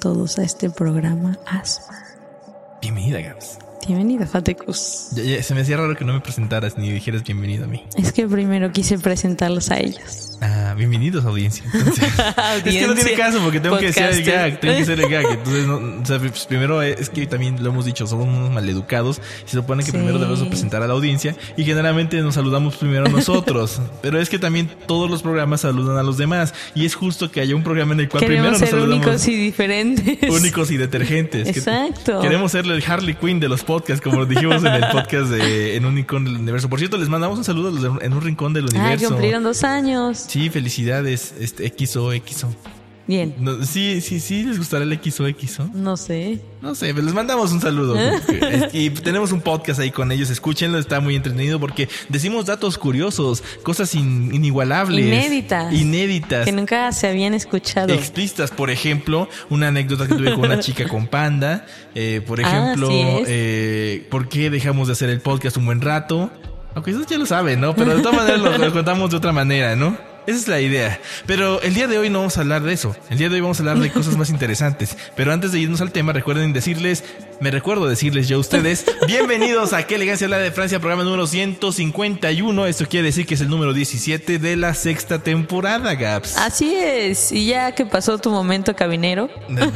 Todos a este programa Asma. Bienvenida, Gabs. Bienvenido, Fatecus. Ya- ya, se me hacía raro que no me presentaras ni dijeras bienvenido a mí. Es que primero quise presentarlos a ellos. Ah, bienvenidos, audiencia. Entonces, Es que no Audiencia. tiene caso porque tengo que decir el gag, tengo que hacer el gag. Entonces, no, o sea, pues, primero es que también lo hemos dicho, somos unos maleducados. Se supone que Sí. primero debemos presentar a la audiencia y generalmente nos saludamos primero nosotros. Pero es que también todos los programas saludan a los demás y es justo que haya un programa en el cual primero nos ser saludamos. únicos y diferentes. únicos y detergentes. Que- Exacto. Queremos ser el Harley Quinn de los podcasts, como dijimos en el podcast de En un rincón del universo. Por cierto, les mandamos un saludo a los de En un rincón del Ah, universo. cumplieron dos años. Sí, felicidades, este XO, XO. Bien. No, sí, sí, sí, les gustará el XO, XO. No sé. No sé, pero les mandamos un saludo. porque- y tenemos un podcast ahí con ellos, escúchenlo, está muy entretenido porque decimos datos curiosos, cosas in- inigualables. Inéditas. Inéditas. Que nunca se habían escuchado. Explícitas, por ejemplo, una anécdota que tuve con una chica con panda. eh, por Ah, ejemplo, eh, ¿por qué dejamos de hacer el podcast un buen rato? Aunque eso ya lo saben, ¿no? Pero de todas maneras lo, lo contamos de otra manera, ¿no? Esa es la idea. Pero el día de hoy no vamos a hablar de eso. El día de hoy vamos a hablar de cosas más interesantes. Pero antes de irnos al tema, recuerden decirles, me recuerdo decirles yo a ustedes, bienvenidos a Qué Elegancia la de Francia, programa número 151. Esto quiere decir que es el número 17 de la sexta temporada, Gaps. Así es. Y ya que pasó tu momento cabinero,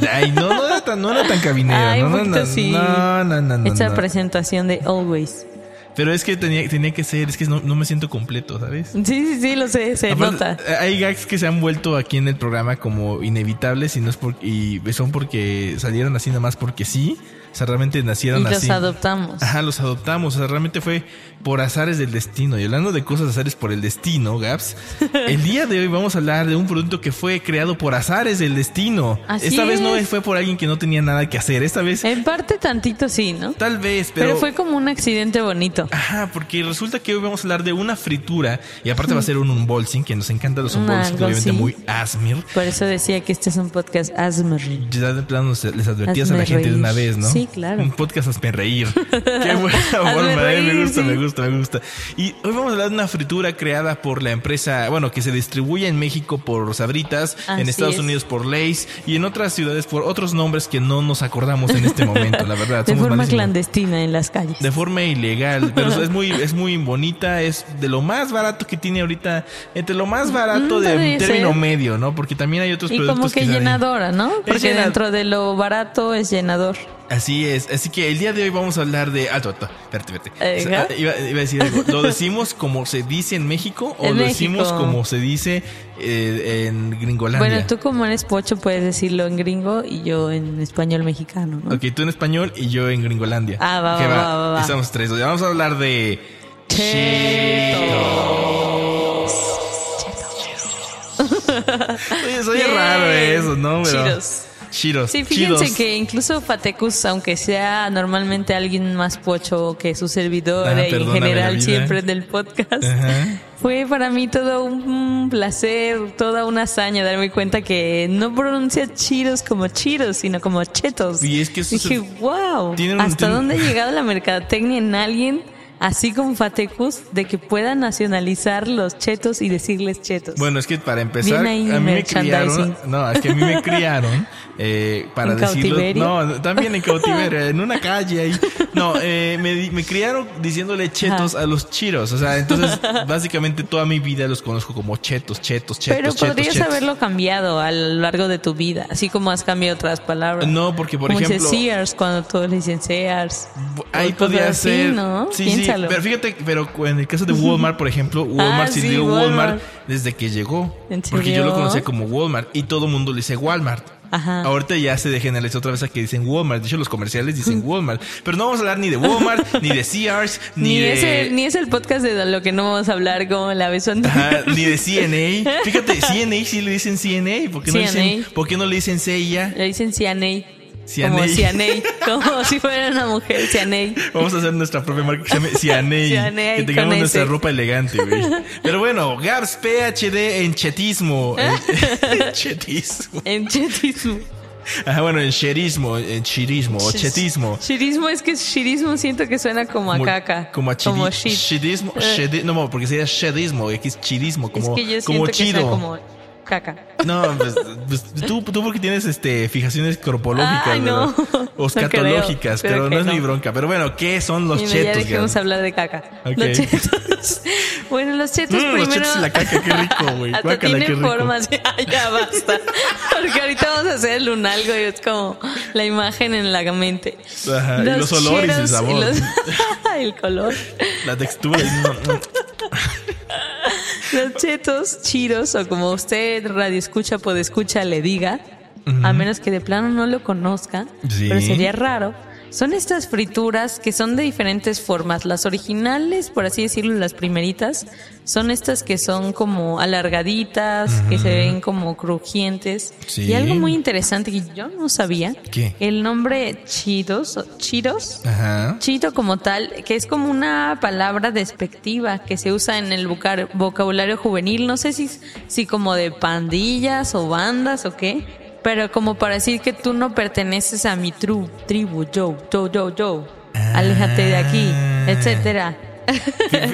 Ay, no, no era tan, no era tan cabinero. Ay, no, no, no, sí. no, no, no, no, esta presentación de Always. Pero es que tenía, tenía que ser, es que no, no me siento completo, ¿sabes? Sí, sí, sí, lo sé, se Aparte, nota. Hay gags que se han vuelto aquí en el programa como inevitables y no es por, y son porque salieron así nada más porque sí. O sea, realmente nacieron Y los así. adoptamos. Ajá, los adoptamos. O sea, realmente fue por azares del destino. Y hablando de cosas azares por el destino, Gaps, el día de hoy vamos a hablar de un producto que fue creado por azares del destino. Así Esta vez no fue por alguien que no tenía nada que hacer. Esta vez, En parte tantito sí, ¿no? tal vez, Pero, pero. fue como un accidente bonito. Ajá, porque resulta que hoy vamos a hablar de una fritura y aparte va a ser un unboxing, que nos encantan los Un unboxings, obviamente muy asmir. Por eso decía que este es un podcast Asmer. Ya de plano les advertías a la gente de una vez, ¿no? Sí, claro. Un podcast hazme reír. Qué buena forma, eh, reír, me gusta, sí. me gusta, me gusta. Y hoy vamos a hablar de una fritura creada por la empresa, bueno, que se distribuye en México por Sabritas, en Así Estados es. Unidos por Lays y en otras ciudades por otros nombres que no nos acordamos en este momento, la verdad. De somos forma malísimos. clandestina en las calles. De forma ilegal, pero es muy, es muy bonita, es de lo más barato que tiene ahorita, entre lo más barato Mm, de término ser. medio, ¿no? Porque también hay otros Y productos como que llenadora, ¿no? Porque dentro de lo barato es llenador. Así es, así que el día de hoy vamos a hablar de... Alto, espérate, espérate. Eh, O sea, ¿ja? iba, iba a decir algo. ¿Lo decimos como se dice en México o En lo decimos como se dice eh, en Gringolandia? Bueno, tú como eres pocho puedes decirlo en gringo y yo en español mexicano, ¿no? Ok, tú en español y yo en Gringolandia. Ah, va, va, va, va, va. Estamos tres. Vamos a hablar de... Oye, soy raro eso, ¿no? Pero-. Chidos. Sí, fíjense chidos. que incluso Fatecus, aunque sea normalmente alguien más pocho que su servidor Ah, y en general vida. siempre del podcast, Ajá. fue para mí todo un placer, toda una hazaña darme cuenta que no pronuncia chiros como chiros, sino como chetos. Y es que eso Dije, se- wow, un- ¿hasta dónde ha llegado la mercadotecnia en alguien así como Fatecus de que pueda nacionalizar los chetos y decirles chetos? Bueno, es que para empezar, ahí a mí me criaron. No, es que a mí me criaron eh, para ¿En decirlo. No, también en cautiverio, en una calle ahí. No, eh, me, me criaron diciéndole chetos Ajá. a los chiros. O sea, entonces, básicamente toda mi vida los conozco como chetos, chetos, chetos, Pero chetos. podrías chetos. haberlo cambiado a lo largo de tu vida, así como has cambiado otras palabras. No, porque por como ejemplo. dice Sears cuando todos le dicen Sears. Ahí podría así, ser. ¿no? Sí, ¿Quién sí, déjalo. pero fíjate, pero en el caso de Walmart, por ejemplo, Walmart Ah, sí, digo Walmart. Walmart desde que llegó. ¿En Porque yo lo conocía como Walmart y todo el mundo le dice Walmart. Ajá. Ahorita ya se generalizó otra vez a que dicen Walmart. De hecho, los comerciales dicen Walmart. Pero no vamos a hablar ni de Walmart, ni de Sears, ni, Ni, de... es el, ni es el podcast de lo que no vamos a hablar como la vez anterior. Ajá, ni de CNA. Fíjate, CNA sí le dicen CNA. ¿Por qué no, CNA. dicen, ¿por qué no le dicen CIA? Le dicen Cianey. Cianey. Como Cianey. Como si fuera una mujer Cianey. Vamos a hacer nuestra propia marca que se llame Cianey. Cianey que tengamos nuestra ese. ropa elegante, güey. Pero bueno, Gaps PhD en chetismo. En chetismo. En chetismo. Ajá, bueno, en cherismo, en chirismo o chetismo. Chirismo es que chirismo siento que suena como a Como- caca. Como a chidi- Como shit. chidismo. Eh. shedi- no, porque sería shedismo, aquí es chirismo, como, es que yo como que chido. como caca. No, pues, pues, tú, tú porque tienes este fijaciones corpológicas, Ay, no. O No escatológicas, creo, pero no es mi no. bronca. Pero bueno, ¿qué son los Y ya chetos? dejemos Gab? hablar de caca. Ok. Los chetos. bueno, los chetos Mm, los primero. chetos y la caca, qué rico, güey. Hasta Guácala, tiene qué rico. formas. Ya, ya basta. Porque ahorita vamos a hacer el lunalgo y es como la imagen en la mente. Ajá, y los olores y el sabor. los- el color. La textura. y no, no. Los chetos chiros, o como usted radio escucha, puede escucha, le diga, a menos que de plano no lo conozca, Sí. pero sería raro. Son estas frituras que son de diferentes formas. Las originales, por así decirlo, las primeritas, son estas que son como alargaditas, que se ven como crujientes. Sí. Y algo muy interesante que yo no sabía, ¿Qué? el nombre chidos, Ajá. Chito como tal, que es como una palabra despectiva que se usa en el vocabulario juvenil, no sé si, si como de pandillas o bandas o qué, pero como para decir que tú no perteneces a mi tru- tribu, yo, yo, yo, yo, aléjate de aquí, Ah. etcétera. Que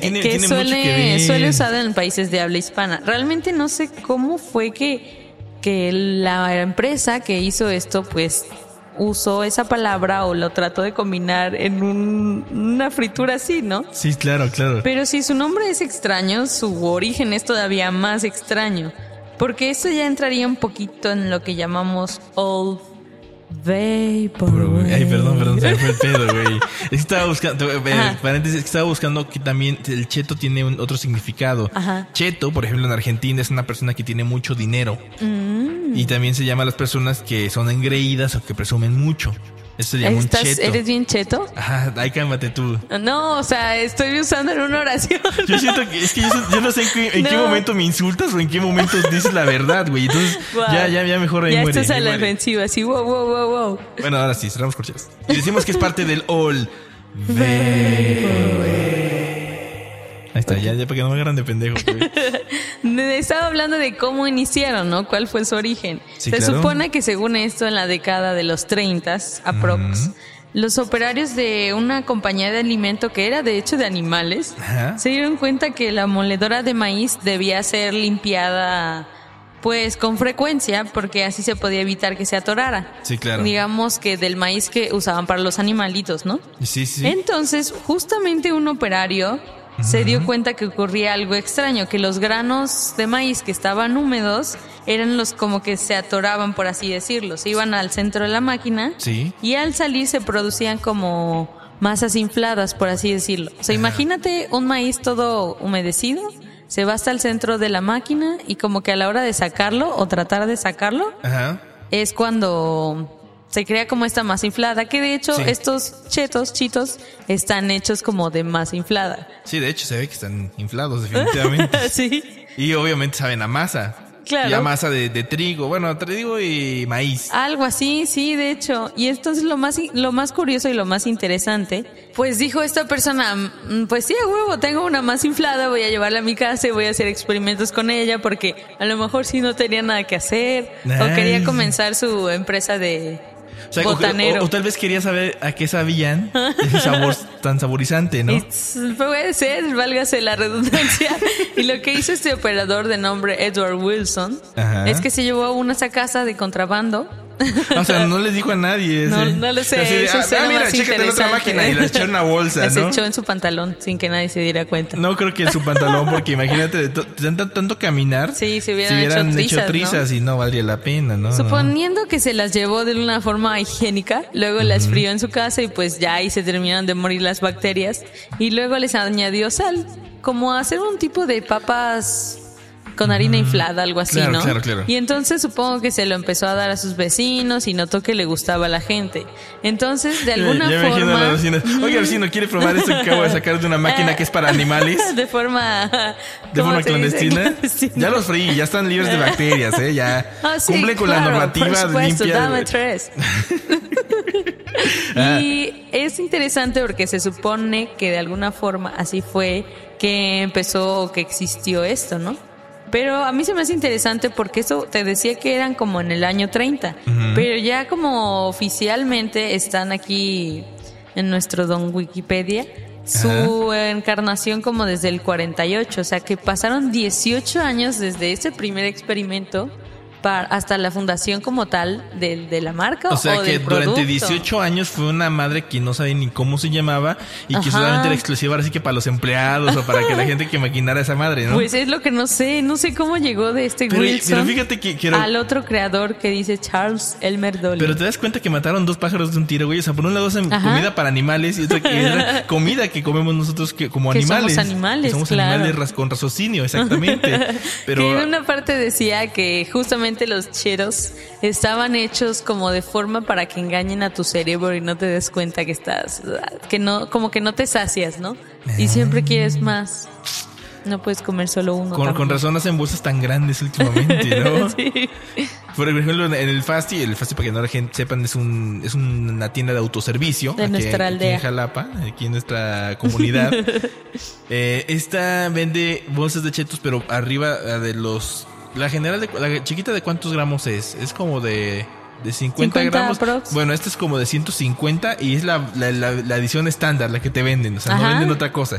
tiene, mucho suele, que ver. suele usado en países de habla hispana. Realmente no sé cómo fue que, que la empresa que hizo esto, pues usó esa palabra o lo trató de combinar en un- una fritura así, ¿no? Sí, claro, claro. Pero si su nombre es extraño, su origen es todavía más extraño. Porque eso ya entraría un poquito en lo que llamamos old vapor. Bro, güey. Ay, perdón, perdón, se me fue el pedo, güey. Es que estaba buscando, eh, paréntesis, estaba buscando que también el cheto tiene un- otro significado. Ajá. Cheto, por ejemplo, en Argentina es una persona que tiene mucho dinero. Mm. Y también se llama a las personas que son engreídas o que presumen mucho. Eso se llama un ¿Estás- cheto. ¿Eres bien cheto? Ajá, ahí cálmate tú. No, o sea, estoy usando en una oración. Yo siento que es que yo, yo no sé en, qué, en qué No. momento me insultas o en qué momento dices la verdad, güey. Entonces, Wow. ya, ya, ya mejor ahí Ya muere, estás a la defensiva, así, wow, wow, wow, wow. Bueno, ahora sí, cerramos corcheas. Y decimos que es parte del all. Ahí está, ya, ya para que no me agarran de pendejo, güey. Estaba hablando de cómo iniciaron, ¿no? ¿Cuál fue su origen? Sí, Se claro. supone que según esto, en la década de los 30, aprox, los operarios de una compañía de alimento que era de hecho de animales, Ajá. se dieron cuenta que la moledora de maíz debía ser limpiada pues con frecuencia porque así se podía evitar que se atorara. Sí, claro. Digamos que del maíz que usaban para los animalitos, ¿no? Sí, sí. Entonces, justamente un operario se dio cuenta que ocurría algo extraño, que los granos de maíz que estaban húmedos eran los como que se atoraban, por así decirlo. Se iban al centro de la máquina Sí. y al salir se producían como masas infladas, por así decirlo. O sea, imagínate un maíz todo humedecido, se va hasta el centro de la máquina y como que a la hora de sacarlo o tratar de sacarlo, Ajá. es cuando se crea como esta masa inflada, que de hecho Sí. estos chetos, chitos, están hechos como de masa inflada. Sí, de hecho se ve que están inflados definitivamente. sí. y obviamente saben a masa. Claro. Y a masa de, de trigo. Bueno, trigo y maíz. Algo así, sí, de hecho. Y entonces lo más, lo más curioso y lo más interesante, pues dijo esta persona, "Mm, pues sí, a huevo, tengo una más inflada, voy a llevarla a mi casa y voy a hacer experimentos con ella porque a lo mejor sí no tenía nada que hacer o quería comenzar su empresa de O, sea, o- botanero. o- o tal vez quería saber a qué sabían ese sabor tan saborizante, ¿no? Puede ser, válgase la redundancia. y lo que hizo este operador de nombre Edward Wilson Ajá. es que se llevó unas a casa de contrabando O sea, no les dijo a nadie. No, no lo sé. Así de, eso ah, suena ah, mira, chécate la otra máquina y la echó en una bolsa, Las ¿no? echó en su pantalón sin que nadie se diera cuenta. No creo que en su pantalón, porque imagínate, de to- tanto, tanto caminar. Sí, se hubieran hecho trizas, trizas y no valdría la pena, ¿no? Suponiendo que se las llevó de una forma higiénica, luego las frió en su casa y pues ya ahí se terminaron de morir las bacterias y luego les añadió sal, como hacer un tipo de papas con harina inflada, algo así, Claro, ¿no? claro, claro. Y entonces supongo que se lo empezó a dar a sus vecinos y notó que le gustaba a la gente. Entonces, de Ya- alguna ya me imagino a forma... las vecinas, Oiga, vecino, ¿quiere probar esto que acabo de sacar de una máquina que es para animales? de forma... ¿De ¿cómo forma clandestina? Clandestina. Ya los freí, ya están libres de bacterias, ¿eh? Ya Ah, sí, cumplen con la normativa por supuesto, limpia. Dame tres. Y es interesante porque se supone que de alguna forma así fue que empezó o que existió esto, ¿no? Pero a mí se me hace interesante porque eso te decía que eran como en el año 30, pero ya como oficialmente están aquí en nuestro don Wikipedia su encarnación como desde el 48, o sea que pasaron 18 años desde ese primer experimento para, hasta la fundación como tal de, de la marca O sea que del durante producto. 18 años fue una madre que no sabía ni cómo se llamaba y que solamente era exclusiva ahora sí que para los empleados o para que la gente que maquinara esa madre, ¿no? Pues es lo que no sé, no sé cómo llegó de este Pero- Wilson pero fíjate que quiero- al otro creador que dice Charles Elmer Dolly. Pero te das cuenta que mataron dos pájaros de un tiro, güey. O sea, por un lado hacen Ajá. comida para animales y otra que era comida que comemos nosotros que, como Que animales. somos animales, Que somos claro. animales con raciocinio, exactamente. Pero que en una parte decía que justamente los cheros estaban hechos como de forma para que engañen a tu cerebro y no te des cuenta que estás, que no, como que no te sacias, ¿no? Y siempre quieres más. No puedes comer solo uno. con, con razón hacen bolsas tan grandes últimamente, ¿no? Sí. Por ejemplo, en el Fasti, el Fasti para que no la gente sepan es un es una tienda de autoservicio De aquí- nuestra aquí aldea. en Jalapa, aquí en nuestra comunidad. eh, esta vende bolsas de chetos, pero arriba eh, de los la general de la chiquita de cuántos gramos es? Es como de de 50, 50 gramos. Bueno, esta es como de 150 y es la, la, la- la edición estándar, la que te venden. O sea, no venden otra cosa.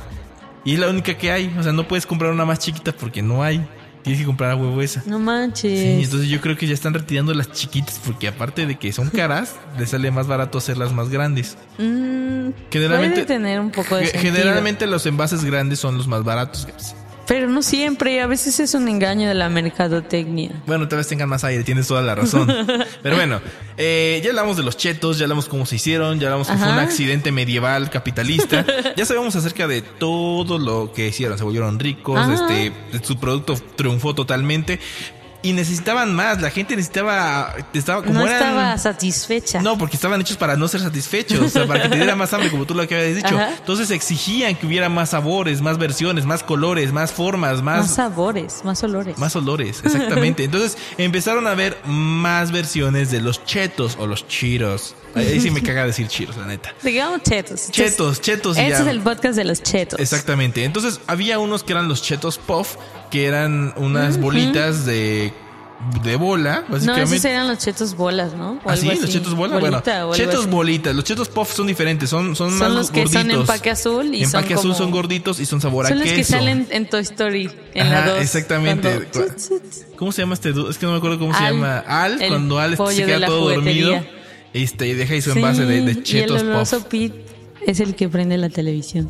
Y es la única que hay. O sea, no puedes comprar una más chiquita porque no hay. Tienes que comprar a huevo esa. No manches. Sí, entonces yo creo que ya están retirando las chiquitas porque aparte de que son caras, les sale más barato hacerlas más grandes. Mm, Generalmente- puede tener un poco de. Generalmente los envases grandes son los más baratos. Pero no siempre, a veces es un engaño de la mercadotecnia. Bueno, tal vez tengan más aire, tienes toda la razón. Pero bueno, eh, ya hablamos de los chetos, ya hablamos cómo se hicieron, ya hablamos que fue un accidente medieval capitalista. ya sabemos acerca de todo lo que hicieron. Se volvieron ricos, Ajá. este, su producto triunfó totalmente. Y necesitaban más, la gente necesitaba, estaba como no eran- estaba satisfecha. No, porque estaban hechos para no ser satisfechos, o sea, para que te diera más hambre, como tú lo que habías dicho. Ajá. Entonces exigían que hubiera más sabores, más versiones, más colores, más formas, más más, sabores, más olores. más olores, exactamente. Entonces empezaron a ver más versiones de los chetos o los chiros. Ahí sí me caga decir chiros, la neta. Digamos chetos. Chetos, chetos ya. es el podcast de los chetos. Exactamente. Entonces había unos que eran los chetos puff, que eran unas bolitas de, de bola, No, básicamente. esos eran los chetos bolas, ¿no? O ¿Ah, sí? ¿Los chetos bola? Bolita bueno, chetos bolitas. Los chetos puff son diferentes. Son, son, Son más los que son gorditos. empaque azul y Empaque son azul como- son gorditos y son sabor Son a los queso. que salen en Toy Story, en la Ajá, 2. exactamente. cuando-. ¿Cómo se llama este? Es que no me acuerdo cómo se Al, llama. Al, cuando Al se queda la todo dormido. juguetería. Este, y deja ahí su envase de, de Sí, chetos puff. es el que prende la televisión.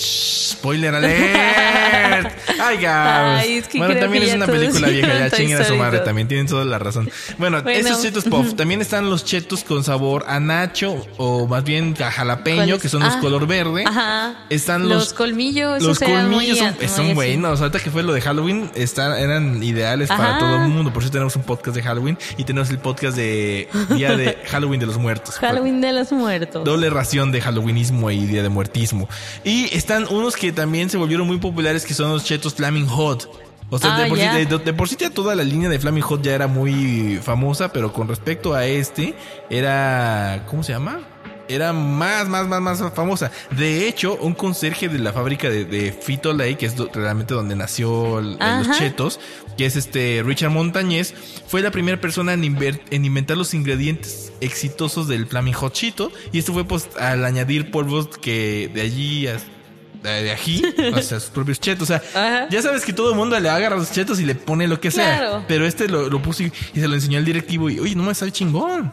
Spoiler alert. Ay. Ay, es que bueno, también es una película vieja, ya chinguen a su madre, también tienen toda la razón. Bueno, Bueno. esos chetos puff. También están los chetos con sabor a nacho, o más bien a jalapeño, que son los Ah, color verde. Ajá. Están los, Los colmillos, Los colmillos son, son muy así. buenos. Ahorita que fue lo de Halloween, están, eran ideales para todo el mundo. Por eso tenemos un podcast de Halloween y tenemos el podcast de Día de Halloween de los Muertos. Halloween de los muertos. Doble ración de Halloweenismo y Día de Muertismo. Y están unos que también se volvieron muy populares que son los chetos Flaming Hot. O sea, Ah, de, por sí, ya. de- de por sí ya toda la línea de Flaming Hot ya era muy famosa, pero con respecto a este, era... ¿Cómo se llama? Era más, más, más, más famosa. De hecho, un conserje de la fábrica de, de Frito Lay, que es do- realmente donde nació el- los chetos, que es este Richard Montañez, fue la primera persona en, inver- en inventar los ingredientes exitosos del Flaming Hot Cheeto. Y esto fue pues al añadir polvos que de allí as- de, de ají, o sea, sus propios chetos. O sea, Ajá. ya sabes que todo el mundo le agarra los chetos y le pone lo que sea. Claro. Pero este lo, lo puso y, y se lo enseñó al directivo y, oye, no me sabe chingón.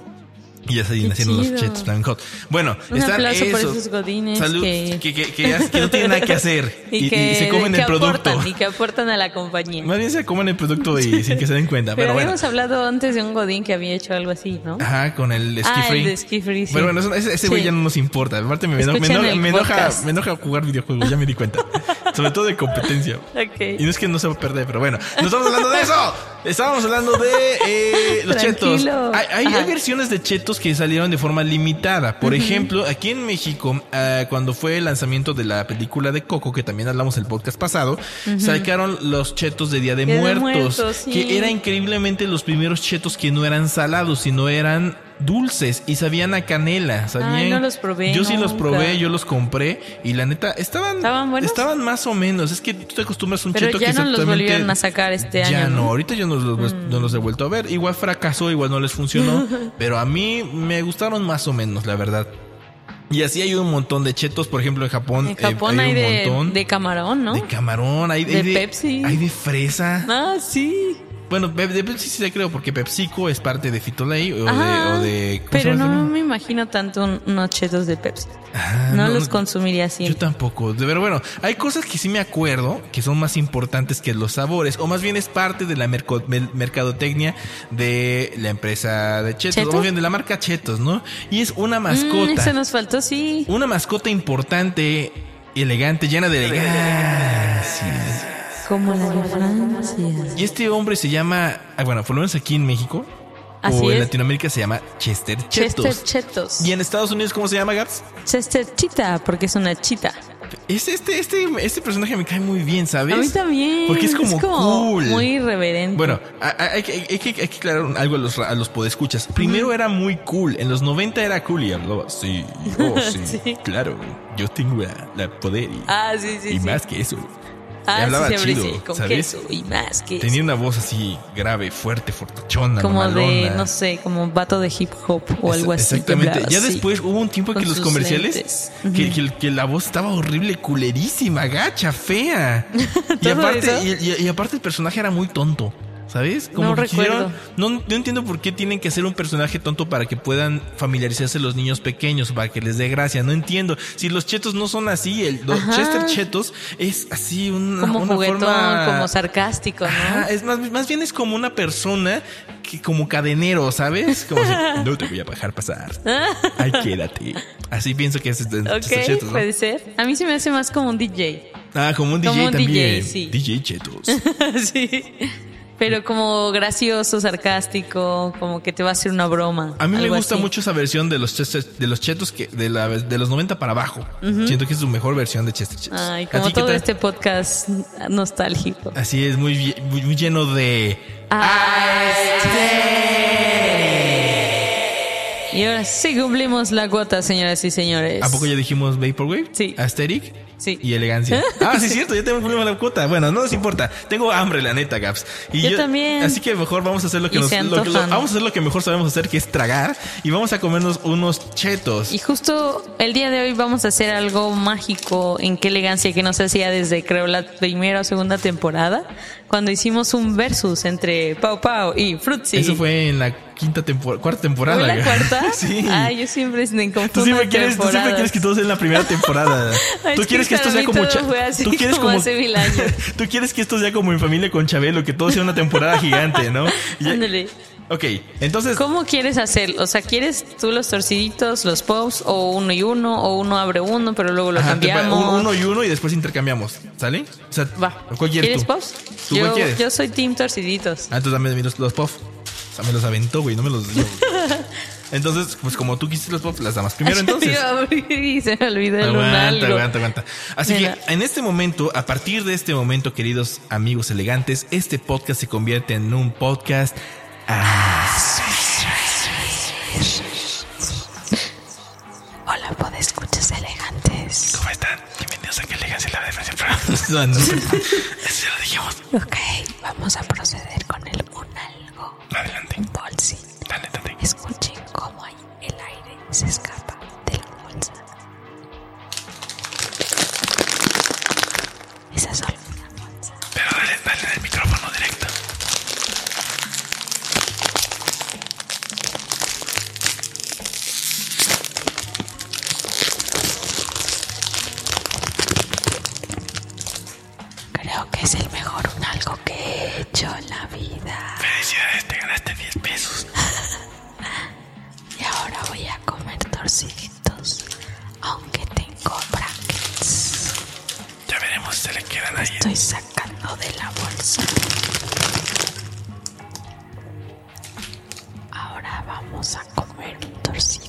Y ya se nacieron los chetos Flaming Hot. Bueno, Un están aplauso por esos. esos godines Salud, que- que, que, que no tienen nada que hacer. Y, y, y se comen el producto. aportan, y que aportan a la compañía. Más bien se comen el producto y sin que se den cuenta. Pero Pero, bueno. habíamos hablado antes de un godín que había hecho algo así, ¿no? Ajá, con el ski Ah, free. el de ski free, sí. Pero bueno, ese, ese güey Sí. ya no nos importa. Aparte me, me, eno- me enoja, me enoja jugar videojuegos, ya me di cuenta. Sobre todo de competencia. Y Ok. no es que no se va a perder, pero bueno, no estamos hablando de eso. Estábamos hablando de eh, los Tranquilo. chetos. Hay, hay- hay versiones de chetos que salieron de forma limitada. Por ejemplo, aquí en México, ah, cuando fue el lanzamiento de la película de Coco, que también hablamos el podcast pasado, sacaron los chetos de Día de Día de Muertos, sí. que era increíblemente los primeros chetos que no eran salados, sino eran dulces y sabían a canela. Sabían, no los probé Yo sí los probé, yo los compré y la neta estaban, ¿Estaban buenos? estaban más o menos. Es que tú te acostumbras a un Pero cheto ya que no los volvieron a sacar este ya año, no, ¿no? Mm. ahorita yo no los, no los he vuelto a ver. Igual fracasó, igual no les funcionó. pero a mí me gustaron más o menos, la verdad. Y así hay un montón de chetos, por ejemplo, en Japón. En eh, Japón hay, un de, montón de camarón, ¿no? de camarón, hay, hay de Pepsi. hay de fresa. Ah, sí. Bueno, de de Pepsi sí te creo, porque PepsiCo es parte de Frito-Lay o, Ajá. de, o de. ¿cómo se Pero no me imagino tanto un- unos chetos de Pepsi. Ah, no, los consumiría así. Yo tampoco. De- Pero bueno, hay cosas que sí me acuerdo que son más importantes que los sabores, o más bien es parte de la merco- mercadotecnia de la empresa de Chetos, ¿Chetos? o más bien de la marca Chetos, ¿no? Y es una Mm, mascota. ese nos faltó, sí. Una mascota importante, elegante, llena de elegancia. Como la de Francia. Y este hombre se llama, ah, bueno, por lo menos aquí en México, Así o en es. Latinoamérica se llama Chester Chetos. Chester Chetos. ¿Y en Estados Unidos cómo se llama, Gaps? Chester Chita, porque es una chita. Es este, este, este personaje me cae muy bien, ¿sabes? A mí también. Porque es como, cool. Muy irreverente. Bueno, hay, que- hay que, hay que aclarar algo a los, a los podescuchas. Primero era muy cool. En los 90 era cool y hablaba así. Oh, sí, Sí. claro. Yo tengo la, la poder y, Ah, sí, sí, y sí. más que eso. Ah, hablaba sí, chido, sí, con ¿sabes? queso y más queso. Tenía una voz así grave, fuerte, fortachona, como de, no sé, como vato de hip hop o algo así. Exactamente. Ya así. después hubo un tiempo que los comerciales, que, que- que la voz estaba horrible, culerísima, gacha, fea. y, ¿Todo aparte, eso? y, y- y aparte el personaje era muy tonto. ¿Sabes? No que recuerdo. no, no entiendo por qué tienen que hacer un personaje tonto para que puedan familiarizarse los niños pequeños, para que les dé gracia. No entiendo. Si los chetos no son así, el Ajá. Chester Chetos es así una, Como una juguetón, forma- como sarcástico, ¿no? Ajá, es más, más bien es como una persona que como cadenero, ¿sabes? Como si, no te voy a dejar pasar. Ay, quédate. Así pienso que es este, Ok, Chester Chetos, ¿no? puede ser. A mí se me hace más como un DJ. Ah, como un DJ Como un también. DJ, sí. DJ Chetos. sí. Pero como gracioso, sarcástico, como que te va a hacer una broma. A mí me gusta así. mucho esa versión de los Chester, de los chetos que de, la, de los 90 para abajo. Siento que es su mejor versión de Chester Chetos. Ay, ¿A como todo este podcast nostálgico. Así es, muy, muy, muy lleno de... Y ahora sí cumplimos la cuota, señoras y señores. ¿A poco ya dijimos Vaporwave? Sí. Aesthetic. Sí. Y elegancia. Ah, sí, es cierto, ya tenemos problema la cuota. Bueno, no nos importa. Tengo hambre, la neta, Gaps. Y Yo también. Así que mejor vamos a hacer lo que Y nos se lo que- lo- vamos a hacer lo que mejor sabemos hacer, que es tragar. Y vamos a comernos unos chetos. Y justo el día de hoy vamos a hacer algo mágico en qué elegancia que nos hacía desde creo la primera o segunda temporada, cuando hicimos un versus entre Pau Pau y Fruitsy. Eso fue en la quinta temporada, cuarta temporada. ¿Fue la cuarta? sí. Ay, yo siempre me confundo Tú siempre, quieres, tú siempre quieres que todo sea en la primera temporada. Tú es quieres que esto sea como así tú quieres como hace mil años. tú quieres que esto sea como en familia con Chabelo, que todo sea una temporada gigante, ¿no? Y- Ándale. Ok, entonces ¿Cómo quieres hacer? O sea, ¿quieres tú los torciditos, los pops, o uno y uno, o uno abre uno, pero luego lo Ajá, te cambiamos? un- uno y uno y después intercambiamos, ¿sale? O sea, Va. ¿cuál quieres ¿Quieres tú? pops? ¿Tú cuál Yo, quieres? yo soy team torciditos. Ah, tú también los, los puff. O sea, me los aventó, güey, no me los dio. Entonces, pues como tú quisiste los puff, las damas primero entonces. Y se me olvidó el Aguanta, algo. aguanta, aguanta. Así Mira. que en este momento, a partir de este momento, queridos amigos elegantes, este podcast se convierte en un podcast. Hola, podescuchas elegantes. ¿Cómo están? Bienvenidos a que elegancia la defensa. Eso lo dijimos. Ok, vamos a proceder con el un algo. Adelante. Bolsi. Dale, dale. Escuchen cómo el aire se escapa Se le quedan ahí. Estoy sacando de la bolsa. Ahora vamos a comer un torcidito.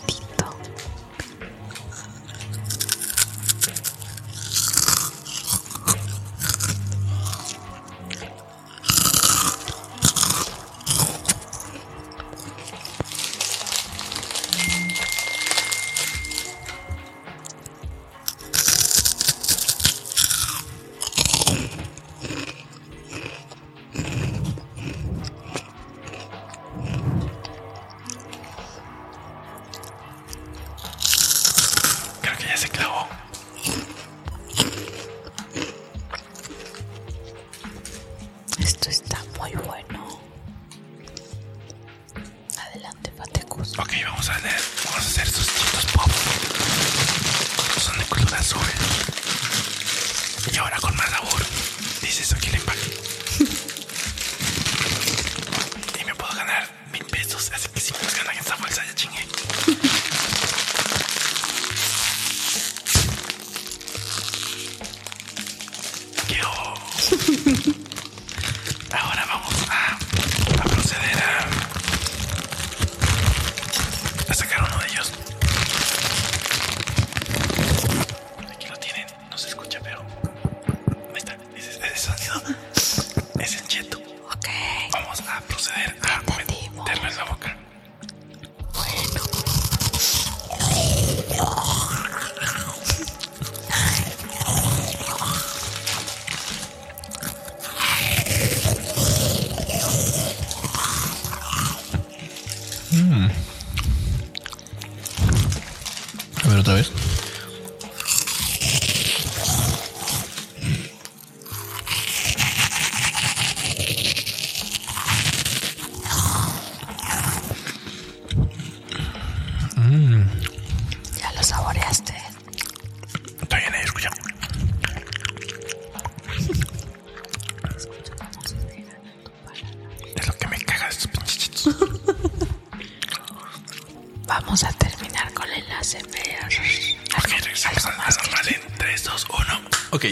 Ok.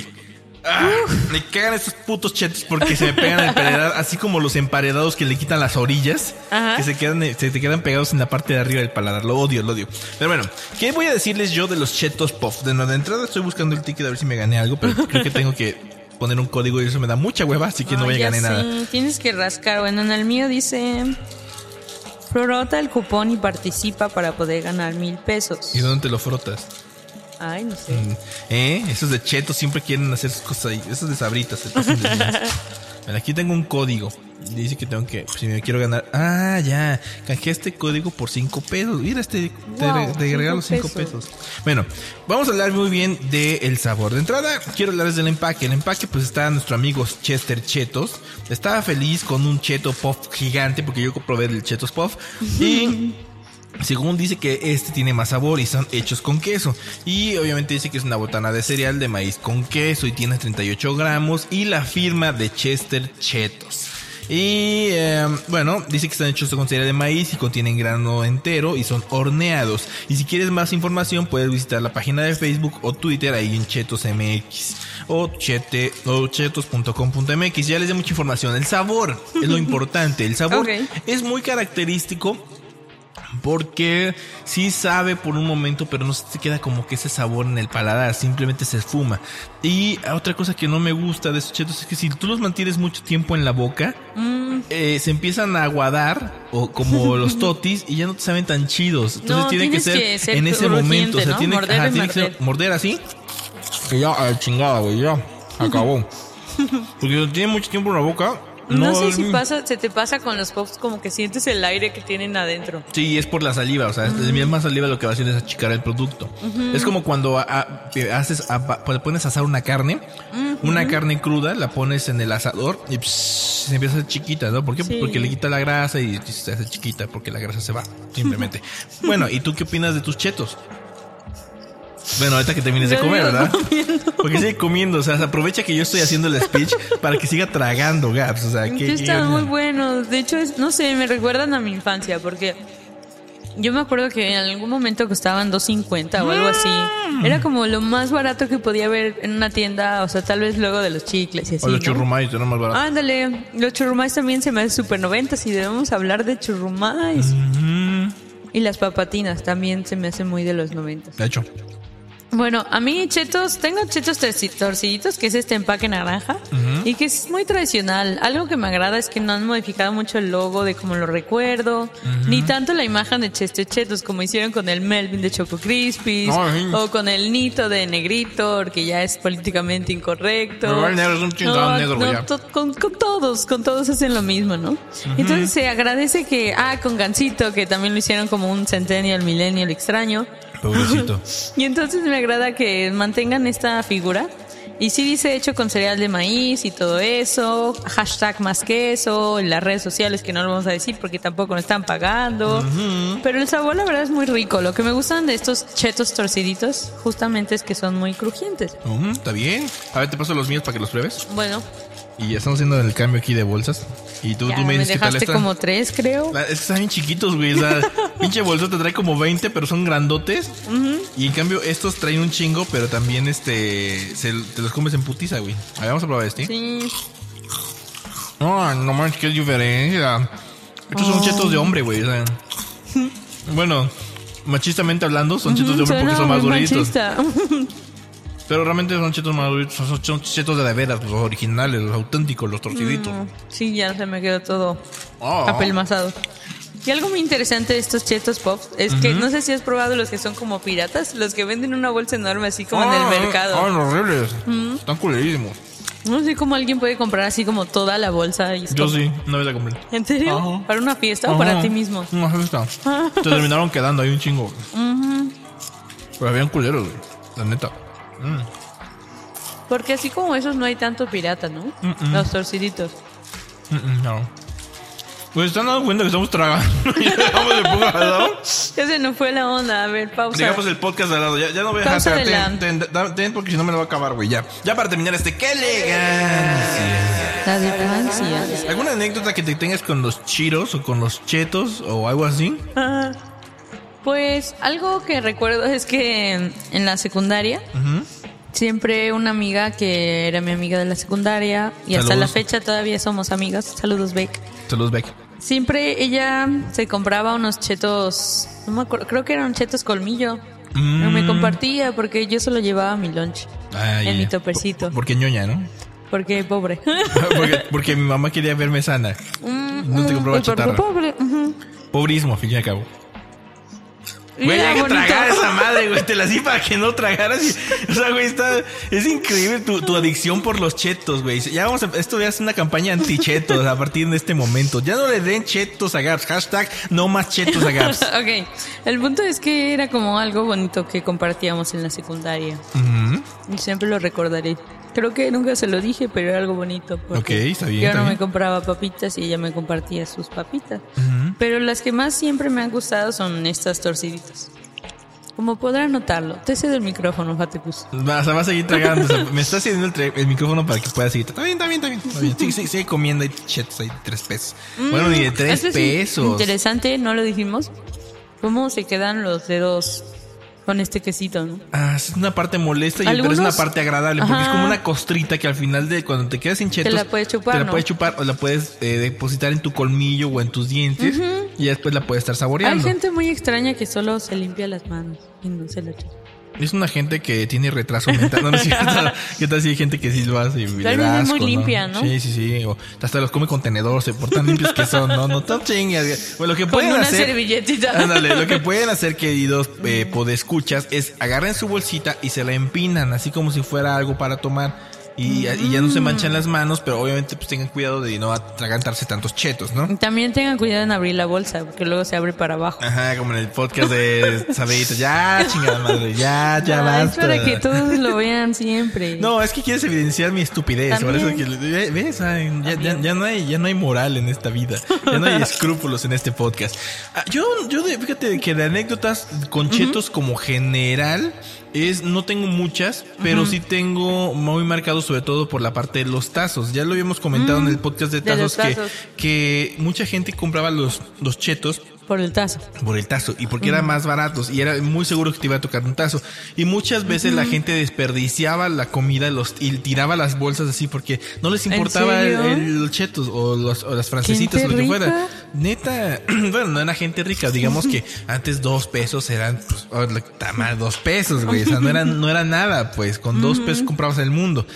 Ah, me cagan estos putos chetos porque se me pegan el paladar, así como los emparedados que le quitan las orillas, Ajá. que se quedan, se te quedan pegados en la parte de arriba del paladar. Lo odio, lo odio. Pero bueno, ¿qué voy a decirles yo de los chetos puff? De, de entrada estoy buscando el ticket a ver si me gané algo, pero creo que tengo que poner un código y eso me da mucha hueva, así que no voy a ganar nada. Tienes que rascar. Bueno, en el mío dice. Frota el cupón y participa para poder ganar mil pesos. ¿Y dónde te lo frotas? Ay, no sé. ¿Eh? Esos de chetos siempre quieren hacer sus cosas ahí. Esos de sabritas se pasan de. Bueno, aquí tengo un código. Dice que tengo que, si me quiero ganar. Ah, ya. Canjeé este código por 5 pesos. Mira, este te, Wow, te regalo cinco 5 pesos. Bueno, vamos a hablar muy bien del sabor. De entrada, quiero hablarles del empaque. El empaque, pues está nuestro amigo Chester Chetos. Estaba feliz con un cheto puff gigante porque yo probé el Chetos Puff. Y. Según dice que este tiene más sabor y son hechos con queso. Y obviamente dice que es una botana de cereal de maíz con queso y tiene 38 gramos y la firma de Chester Chetos. Y eh, bueno, dice que están hechos con cereal de maíz y contienen grano entero y son horneados. Y si quieres más información puedes visitar la página de Facebook o Twitter ahí en Chetos MX o, chete, o chetos.com.mx. Ya les di mucha información. El sabor es lo importante. El sabor es muy característico porque sí sabe por un momento, pero no se queda como que ese sabor en el paladar, simplemente se esfuma. Y otra cosa que no me gusta de estos chetos es que si tú los mantienes mucho tiempo en la boca, eh, se empiezan a aguadar, o como los totis, y ya no te saben tan chidos. Entonces No, tiene que ser, que ser en ese momento. O sea, ¿no? tiene, Morder ajá, y tiene que ser- morder. así. Que ya, ah, chingada, güey, ya. Acabó. Porque si tiene mucho tiempo en la boca, No, No, sé si mm. pasa, se te pasa con los pops como que sientes el aire que tienen adentro. Sí, es por la saliva, o sea, es misma saliva lo que va hacer es achicar el producto. Es como cuando a- a- haces, a- pa- pones a asar una carne, una carne cruda, la pones en el asador y pss, se empieza a hacer chiquita, ¿no? ¿Por qué? Sí. Porque le quita la grasa y se hace chiquita porque la grasa se va, simplemente. bueno, ¿y tú qué opinas de tus chetos? Bueno, ahorita que termines de comer, ¿verdad? comiendo. Porque sigue comiendo, o sea, aprovecha que yo estoy haciendo el speech para que siga tragando gaps, o sea, que... están muy buenos. De hecho, es, no sé, me recuerdan a mi infancia porque yo me acuerdo que en algún momento costaban 2.50 o algo así. Mm. Era como lo más barato que podía haber en una tienda, o sea, tal vez luego de los chicles y así. O los ¿no? churrumais, eran más baratos. Ándale, los churrumais también se me hace super noventas y debemos hablar de churrumais. Mm, Y las papatinas también se me hacen muy de los noventas. de hecho. Bueno, a mí chetos, tengo chetos torci- torciditos, que es este empaque naranja, y que es muy tradicional. Algo que me agrada es que no han modificado mucho el logo de como lo recuerdo, ni tanto la imagen de Cheste Chetos como hicieron con el Melvin de Choco Crispies, Ay. o con el Nito de Negrito, que ya es políticamente incorrecto. Pero el negro es un chingado negro, ya. to- con, con todos, con todos hacen lo mismo, ¿no? Entonces se agradece que, ah, con Gansito, que también lo hicieron como un Centennial, Millennial extraño. Pobrecito. Y entonces me agrada que mantengan esta figura. Y sí dice hecho con cereal de maíz y todo eso. Hashtag más que eso. En las redes sociales que no lo vamos a decir porque tampoco nos están pagando. Pero el sabor la verdad es muy rico. Lo que me gustan de estos chetos torciditos justamente es que son muy crujientes. Está bien. A ver, te paso los míos para que los pruebes. Bueno, Y ya estamos haciendo el cambio aquí de bolsas. Y tú, ya tú me me dices tal dejaste está. como tres creo. La- es que están bien chiquitos, güey. O sea, pinche bolsa te trae como 20, pero son grandotes. Y en cambio, estos traen un chingo, pero también este se- te los comes en putiza, güey. A ver, vamos a probar este. Sí. No, no manches, qué diferencia. Estos Oh. son chetos de hombre, güey. o sea. bueno, machistamente hablando, son chetos de hombre porque son más duritos. machista. Pero realmente son chetos más duritos. Son, son chetos de de veras, los originales, los auténticos, los torciditos. Sí, ya se me quedó todo Oh. apelmazado. Y algo muy interesante de estos chetos pops es que no sé si has probado los que son como piratas, los que venden una bolsa enorme así como en Ah, el mercado. Ah, horribles. Están culerísimos. No sé cómo alguien puede comprar así como toda la bolsa. Y Yo sí, una vez la compré. ¿En serio? Ajá. ¿Para una fiesta o para ti mismo? Ahí está. Se terminaron quedando ahí un chingo. Pero habían culeros, güey. La neta. Mm. Porque así como esos no hay tanto pirata, ¿no? Los torciditos. Mm, mm, no. Pues están dando cuenta que estamos tragando. y dejamos el podcast al lado. Ese no fue la onda. A ver, pausa. Dejamos el podcast al lado. Ya, ya no voy a dejar. Ten, ten, ten, ten, porque si no me lo va a acabar, güey. Ya. Ya para terminar este. ¡Qué elegancia! La de Francia. ¿Alguna anécdota que te tengas con los chiros o con los chetos o algo así? Ah, Pues algo que recuerdo es que en, la secundaria siempre una amiga que era mi amiga de la secundaria y hasta la fecha todavía somos amigas. Saludos, Beck. Saludos, Beck. Siempre ella se compraba unos chetos, no me acuerdo, creo que eran chetos colmillo. Mm. No me compartía porque yo solo llevaba mi lunch Ay, en mi topercito. Porque ñoña, ¿no? Porque pobre. porque, porque mi mamá quería verme sana. No te compraba Pues porque chatarra. pobre. Pobrismo, al fin y al cabo. Güey, hay que tragar esa madre, güey. Te la di para que no tragaras. y- o sea, güey, está. Es increíble tu, tu adicción por los chetos, güey. Ya vamos a. Esto ya es una campaña anti-chetos a partir de este momento. Ya no le den chetos a Gaps. Hashtag no más chetos a Gaps. ok, el punto es que era como algo bonito que compartíamos en la secundaria. Y siempre lo recordaré. Creo que nunca se lo dije, pero era algo bonito. porque Ok, está bien, Yo está no me bien. compraba papitas y ella me compartía sus papitas. Pero las que más siempre me han gustado son estas torciditas. Como podrán notarlo, te cedo el micrófono, Fatecus. Va, o sea, va a seguir tragando. o sea, me está haciendo el, el micrófono para que pueda seguir. Está bien, está bien, está bien. Está bien. Sigue, sigue, sigue comiendo ahí chetos ahí tres pesos. bueno, ni de tres Mm, pesos. Interesante, no lo dijimos. ¿Cómo se quedan los dedos con este quesito, no? Ah, es una parte molesta y pero es una Algunos- parte agradable porque es como una costrita que al final de cuando te quedas sin chetos la puedes chupar, te la ¿no? puedes chupar o la puedes eh, depositar en tu colmillo o en tus dientes y después la puedes estar Hay saboreando. gente muy extraña que solo se limpia las manos y no se la chupa. Es una gente que tiene retraso mental. No, no es cierto. ¿Qué tal si hay gente que sí lo hace? y le da muy limpia, ¿no? Sí, sí, sí. O hasta los come con tenedor, se portan limpios que son. No, no, tan chingas. Bueno, lo que Con pueden una hacer. servilletita. Ándale, lo que pueden hacer, queridos eh, podescuchas, es agarren su bolsita y se la empinan, así como si fuera algo para tomar. Y, y ya no se manchan las manos, pero obviamente pues tengan cuidado de no atragantarse tantos chetos, ¿no? También tengan cuidado en abrir la bolsa, porque luego se abre para abajo. Ajá, como en el podcast de Sabedito. Ya, chingada madre, ya, ya No, es basta. para que todos lo vean siempre. No, es que quieres evidenciar mi estupidez. Por eso También. que le- ves, Ay, ya, ya- ya no hay, ya no hay moral en esta vida. Ya no hay escrúpulos en este podcast. Ah, yo, yo de- fíjate que de anécdotas con chetos como general es no tengo muchas, pero sí tengo muy marcado sobre todo por la parte de los tazos. Ya lo habíamos comentado en el podcast de Mm. de tazos, que, tazos. que mucha gente compraba los, los chetos Por el tazo. por el tazo y porque eran más baratos y era muy seguro que te iba a tocar un tazo. Y muchas veces la gente desperdiciaba la comida los y tiraba las bolsas así porque no les ¿En importaba el, los chetos o, los- o las francesitas o ¿Gente lo que fuera. neta bueno no era gente rica digamos que antes dos pesos eran pues oh, dos pesos güey o sea no era no era nada pues con dos pesos comprabas el mundo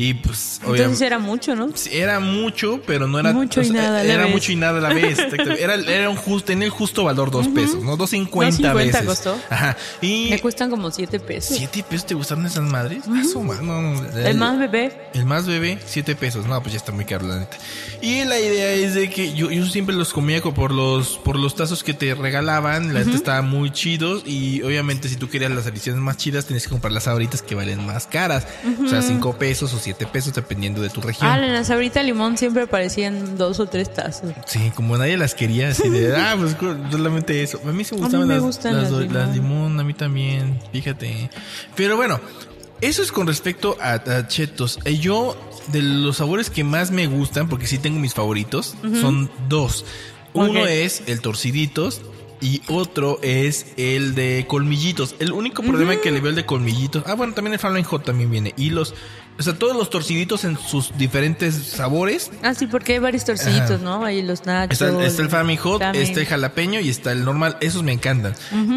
y pues Entonces era mucho, ¿no? Era mucho, pero no era Mucho y o sea, nada a la Era vez. mucho y nada a la vez. Era, era un justo, tenía el justo valor dos pesos, ¿no? Dos cincuenta 2.50 veces. costó. Ajá. Y Me cuestan como siete pesos. siete pesos te gustaron esas madres. Ma- no, no, El más bebé. el más bebé, siete pesos. No, pues ya está muy caro, la neta. Y la idea es de que yo, yo siempre los comía co- por los, por los tazos que te regalaban. La neta estaban muy chidos. Y obviamente, si tú querías las ediciones más chidas, tenías que comprar las ahoritas que valen más caras. O sea, cinco pesos o siete pesos, dependiendo de tu región. Ah, en la sabrita limón siempre aparecían dos o tres tazos. Sí, como nadie las quería, así de, ah, pues solamente eso. A mí se gustaban me las, gustan las, las limón. las limón, a mí también, fíjate. Pero bueno, eso es con respecto a, a chetos. Eh, Yo, de los sabores que más me gustan, porque sí tengo mis favoritos, son dos. Uno es el torciditos. Y otro es el de colmillitos. El único problema que le veo el de colmillitos. Ah, bueno, también el Flaming Hot también viene. Y los. O sea, todos los torciditos en sus diferentes sabores. Ah, sí, porque hay varios torciditos, Ajá. ¿no? Hay los nachos. Está, está el Flaming Hot, está el jalapeño y está el normal. Esos me encantan.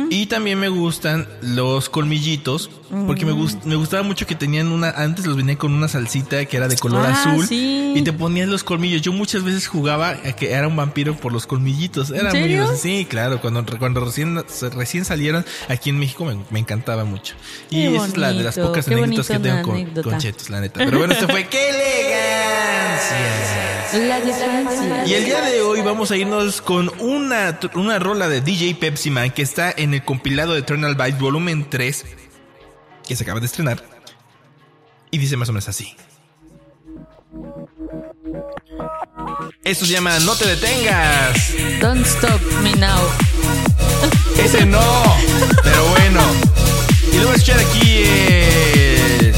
Y también me gustan los colmillitos. Porque me, gust- me gustaba mucho que tenían una. Antes los venían con una salsita que era de color Ah, azul. sí. Y te ponías los colmillos. Yo muchas veces jugaba a que era un vampiro por los colmillitos. Era muy? Sí, claro. Cuando, cuando recién, recién salieron aquí en México me, me encantaba mucho. Y esa es la de las pocas anécdotas que tengo con, con chetos, la neta. Pero bueno, esto fue ¡Qué elegancia! La. Y el día de hoy vamos a irnos con una, una rola de DJ Pepsi Man que está en el compilado de Eternal Vice Volumen 3 que se acaba de estrenar. Y dice más o menos así. Esto se llama No te detengas. Don't stop me now. Ese no. Pero bueno. Y lo voy a escuchar aquí. eh,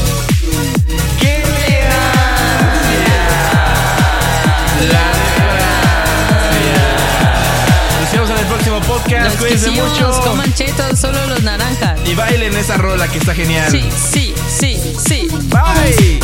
podcast. Los mucho. coman chetos, solo los naranjas. Y bailen esa rola que está genial. Sí, sí, sí, sí. Bye.